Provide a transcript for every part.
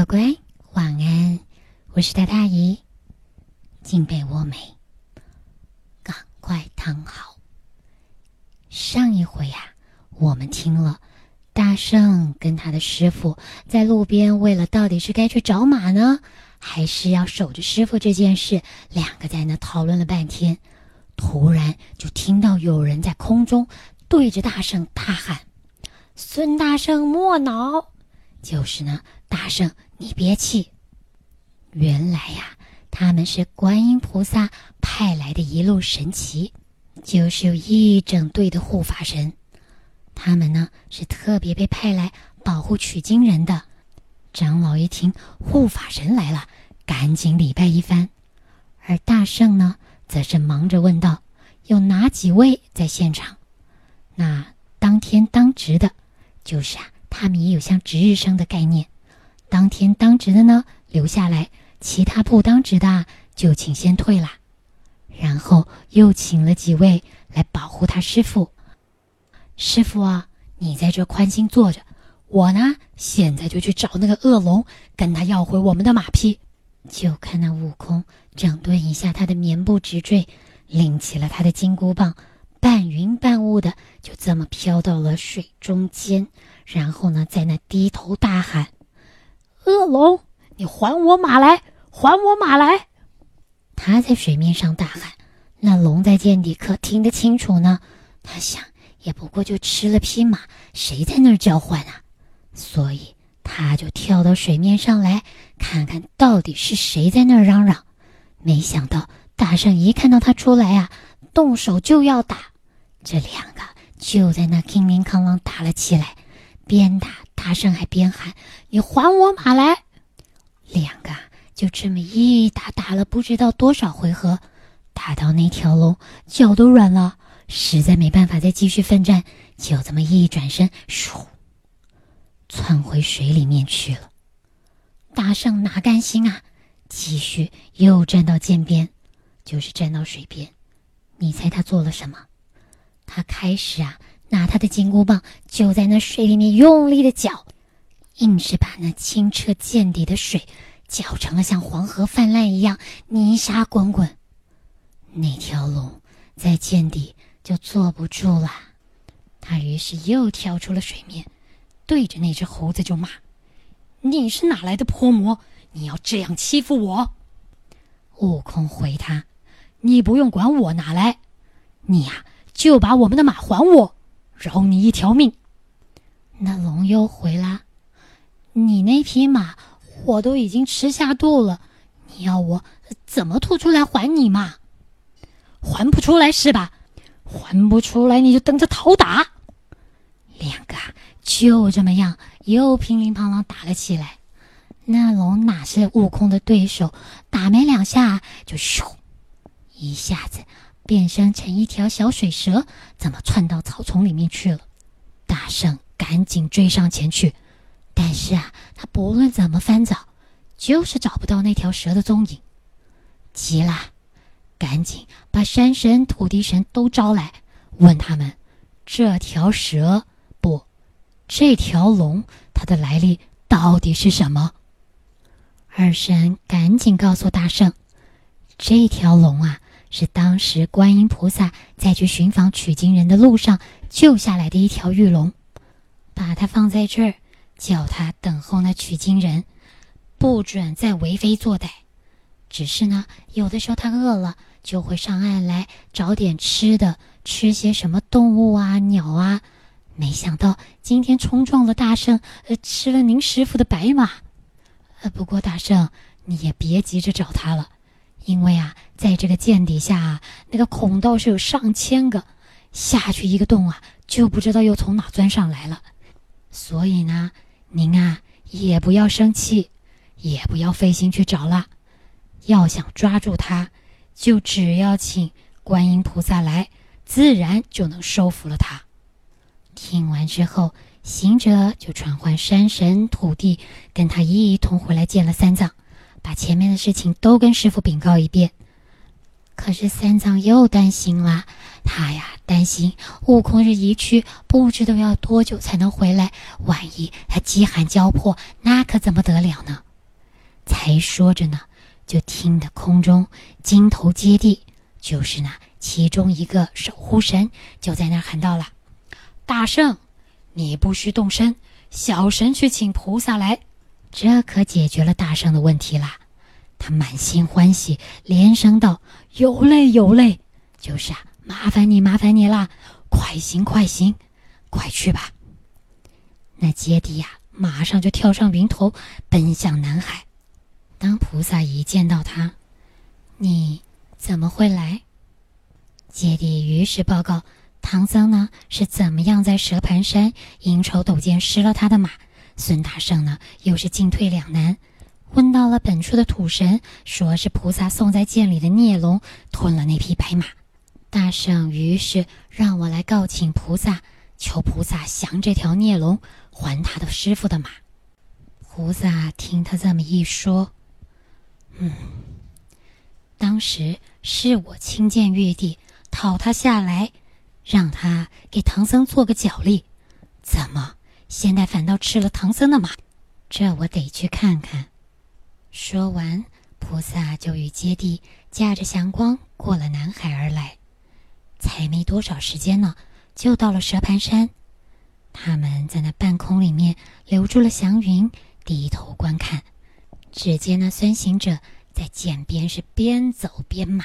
乖乖，晚安！我是大大姨，进被窝没？赶快躺好。上一回呀，我们听了大圣跟他的师傅在路边为了到底是该去找马呢，还是要守着师傅这件事，两个在那讨论了半天。突然就听到有人在空中对着大圣大喊：“孙大圣莫恼！”就是呢，大圣你别气。原来呀，他们是观音菩萨派来的一路神奇，就是有一整队的护法神。他们呢是特别被派来保护取经人的。长老一听护法神来了，赶紧礼拜一番。而大圣呢，则是忙着问道：“有哪几位在现场？”那当天当值的，就是啊。他们也有像值日生的概念，当天当值的呢留下来，其他不当值的就请先退啦。然后又请了几位来保护他师傅。师傅啊，你在这宽心坐着，我呢现在就去找那个恶龙，跟他要回我们的马匹。就看那悟空整顿一下他的棉布直坠，拎起了他的金箍棒。半云半雾的，就这么飘到了水中间，然后呢，在那低头大喊：“恶龙，你还我马来！还我马来！”他在水面上大喊，那龙在涧底可听得清楚呢。他想，也不过就吃了匹马，谁在那儿叫唤啊？所以他就跳到水面上来，看看到底是谁在那儿嚷嚷。没想到大圣一看到他出来啊，动手就要打。这两个就在那乒铃乓啷打了起来，边打大圣还边喊：“你还我马来！”两个就这么一打打了不知道多少回合，打到那条龙脚都软了，实在没办法再继续奋战，就这么一转身，唰，窜回水里面去了。大圣哪甘心啊，继续又站到涧边，就是站到水边，你猜他做了什么？他开始啊，拿他的金箍棒就在那水里面用力的搅，硬是把那清澈见底的水搅成了像黄河泛滥一样泥沙滚滚。那条龙在见底就坐不住了，他于是又跳出了水面，对着那只猴子就骂：“你是哪来的泼魔？你要这样欺负我？”悟空回他：“你不用管我哪来，你呀。”就把我们的马还我，饶你一条命。那龙又回了：“你那匹马我都已经吃下肚了，你要我怎么吐出来还你嘛？还不出来是吧？还不出来你就等着讨打。”两个就这么样又乒铃乓啷打了起来。那龙哪是悟空的对手？打没两下就咻，一下子。变身成一条小水蛇，怎么窜到草丛里面去了？大圣赶紧追上前去，但是啊，他不论怎么翻找，就是找不到那条蛇的踪影。急了，赶紧把山神、土地神都招来，问他们：这条蛇不，这条龙，它的来历到底是什么？二神赶紧告诉大圣：这条龙啊。是当时观音菩萨在去寻访取经人的路上救下来的一条玉龙，把它放在这儿，叫他等候那取经人，不准再为非作歹。只是呢，有的时候他饿了，就会上岸来找点吃的，吃些什么动物啊、鸟啊。没想到今天冲撞了大圣，呃，吃了您师傅的白马。呃，不过大圣你也别急着找他了。因为啊，在这个涧底下啊，那个孔道是有上千个，下去一个洞啊，就不知道又从哪钻上来了。所以呢，您啊也不要生气，也不要费心去找了。要想抓住他，就只要请观音菩萨来，自然就能收服了他。听完之后，行者就传唤山神、土地，跟他一同回来见了三藏。把前面的事情都跟师傅禀告一遍，可是三藏又担心了。他呀，担心悟空这一去，不知道要多久才能回来。万一他饥寒交迫，那可怎么得了呢？才说着呢，就听得空中金头接地，就是那其中一个守护神就在那喊道了：“大圣，你不需动身，小神去请菩萨来。”这可解决了大圣的问题啦。他满心欢喜，连声道：“有嘞，有嘞！就是啊，麻烦你，麻烦你啦！快行，快行，快去吧！”那接地呀，马上就跳上云头，奔向南海。当菩萨一见到他，你怎么会来？接地于是报告唐僧呢，是怎么样在蛇盘山阴愁斗剑失了他的马？孙大圣呢，又是进退两难。问到了本处的土神，说是菩萨送在涧里的孽龙吞了那匹白马。大圣于是让我来告请菩萨，求菩萨降这条孽龙，还他的师傅的马。菩萨听他这么一说，嗯，当时是我亲见玉帝，讨他下来，让他给唐僧做个脚力，怎么现在反倒吃了唐僧的马？这我得去看看。说完，菩萨就与接地驾着祥光过了南海而来。才没多少时间呢，就到了蛇盘山。他们在那半空里面留住了祥云，低头观看。只见那孙行者在涧边是边走边骂。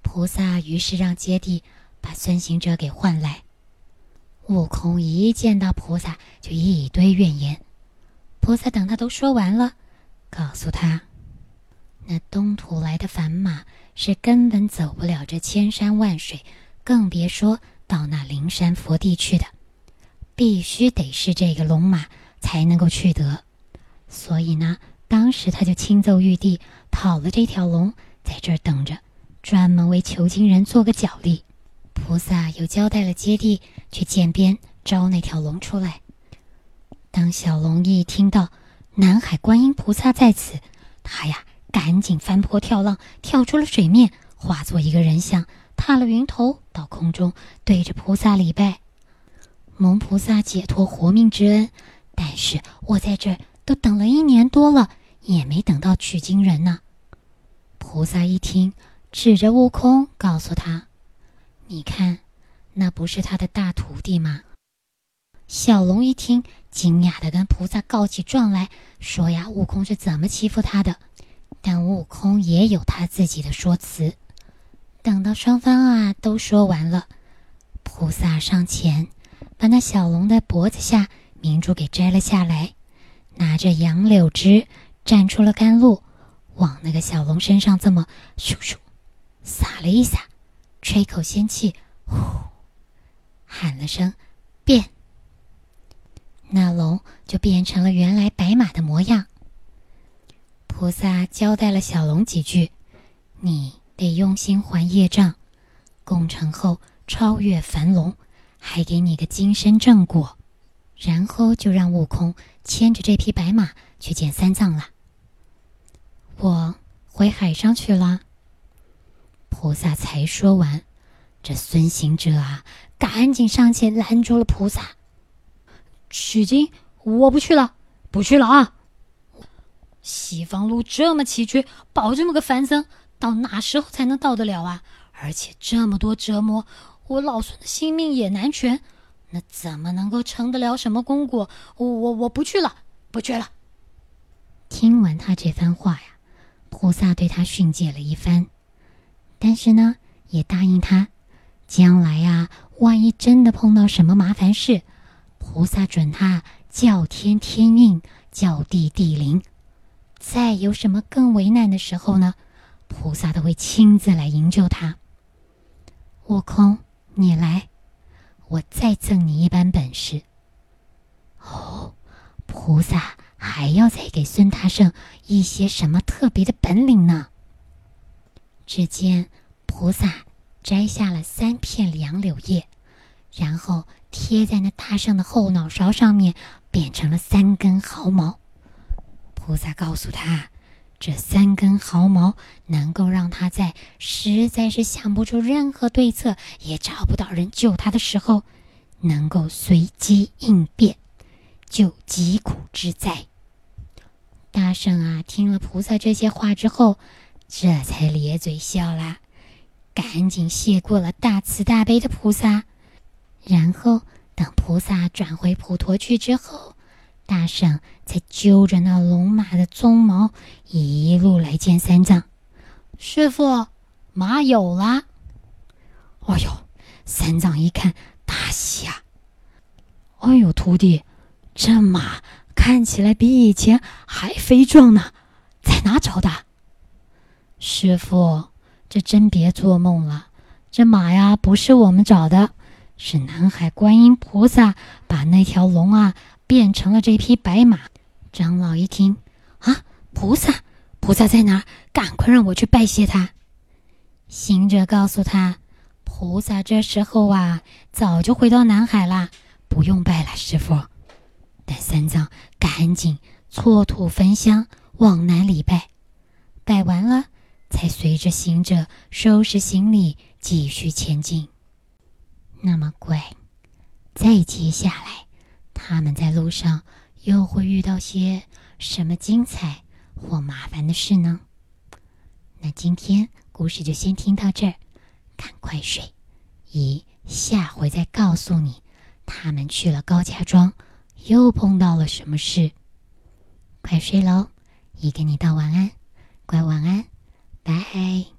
菩萨于是让接地把孙行者给唤来。悟空一见到菩萨，就一堆怨言。菩萨等他都说完了。告诉他，那东土来的凡马是根本走不了这千山万水，更别说到那灵山佛地去的，必须得是这个龙马才能够去得。所以呢，当时他就亲奏玉帝讨了这条龙，在这儿等着，专门为求经人做个脚力。菩萨又交代了接地去涧边招那条龙出来。当小龙一听到。南海观音菩萨在此，他呀赶紧翻坡跳浪，跳出了水面，化作一个人像，踏了云头到空中，对着菩萨礼拜，蒙菩萨解脱活命之恩。但是我在这都等了一年多了，也没等到取经人呢。菩萨一听，指着悟空，告诉他：“你看，那不是他的大徒弟吗？”小龙一听。惊讶的跟菩萨告起状来说：“呀，悟空是怎么欺负他的？”但悟空也有他自己的说辞。等到双方啊都说完了，菩萨上前把那小龙的脖子下明珠给摘了下来，拿着杨柳枝蘸出了甘露，往那个小龙身上这么咻咻撒了一撒，吹口仙气，呼，喊了声“变”。那龙就变成了原来白马的模样。菩萨交代了小龙几句：“你得用心还业障，功成后超越凡龙，还给你个金身正果。”然后就让悟空牵着这匹白马去见三藏了。我回海上去了。菩萨才说完，这孙行者啊，赶紧上前拦住了菩萨。取经，我不去了，不去了啊！西方路这么崎岖，保这么个凡僧，到哪时候才能到得了啊？而且这么多折磨，我老孙的性命也难全，那怎么能够成得了什么功果？我我我不去了，不去了。听完他这番话呀，菩萨对他训诫了一番，但是呢，也答应他，将来呀，万一真的碰到什么麻烦事。菩萨准他叫天天应，叫地地灵。再有什么更为难的时候呢？菩萨都会亲自来营救他。悟空，你来，我再赠你一般本事。哦，菩萨还要再给孙大圣一些什么特别的本领呢？只见菩萨摘下了三片杨柳叶，然后。贴在那大圣的后脑勺上面，变成了三根毫毛。菩萨告诉他，这三根毫毛能够让他在实在是想不出任何对策，也找不到人救他的时候，能够随机应变，救疾苦之灾。大圣啊，听了菩萨这些话之后，这才咧嘴笑啦，赶紧谢过了大慈大悲的菩萨。然后等菩萨转回普陀去之后，大圣才揪着那龙马的鬃毛，一路来见三藏师傅。马有了！哎呦，三藏一看大喜啊！哎呦，徒弟，这马看起来比以前还肥壮呢，在哪找的？师傅，这真别做梦了，这马呀不是我们找的，是南海观音菩萨把那条龙啊变成了这匹白马。长老一听，啊，菩萨，菩萨在哪？赶快让我去拜谢他。行者告诉他：“菩萨这时候啊，早就回到南海啦，不用拜了，师傅。”但三藏赶紧搓土焚香往南礼拜，拜完了，才随着行者收拾行李继续前进。那么乖，再接下来，他们在路上又会遇到些什么精彩或麻烦的事呢？那今天。故事就先听到这儿，赶快睡，姨下回再告诉你，他们去了高家庄，又碰到了什么事。快睡喽，姨给你道晚安，乖晚安，拜。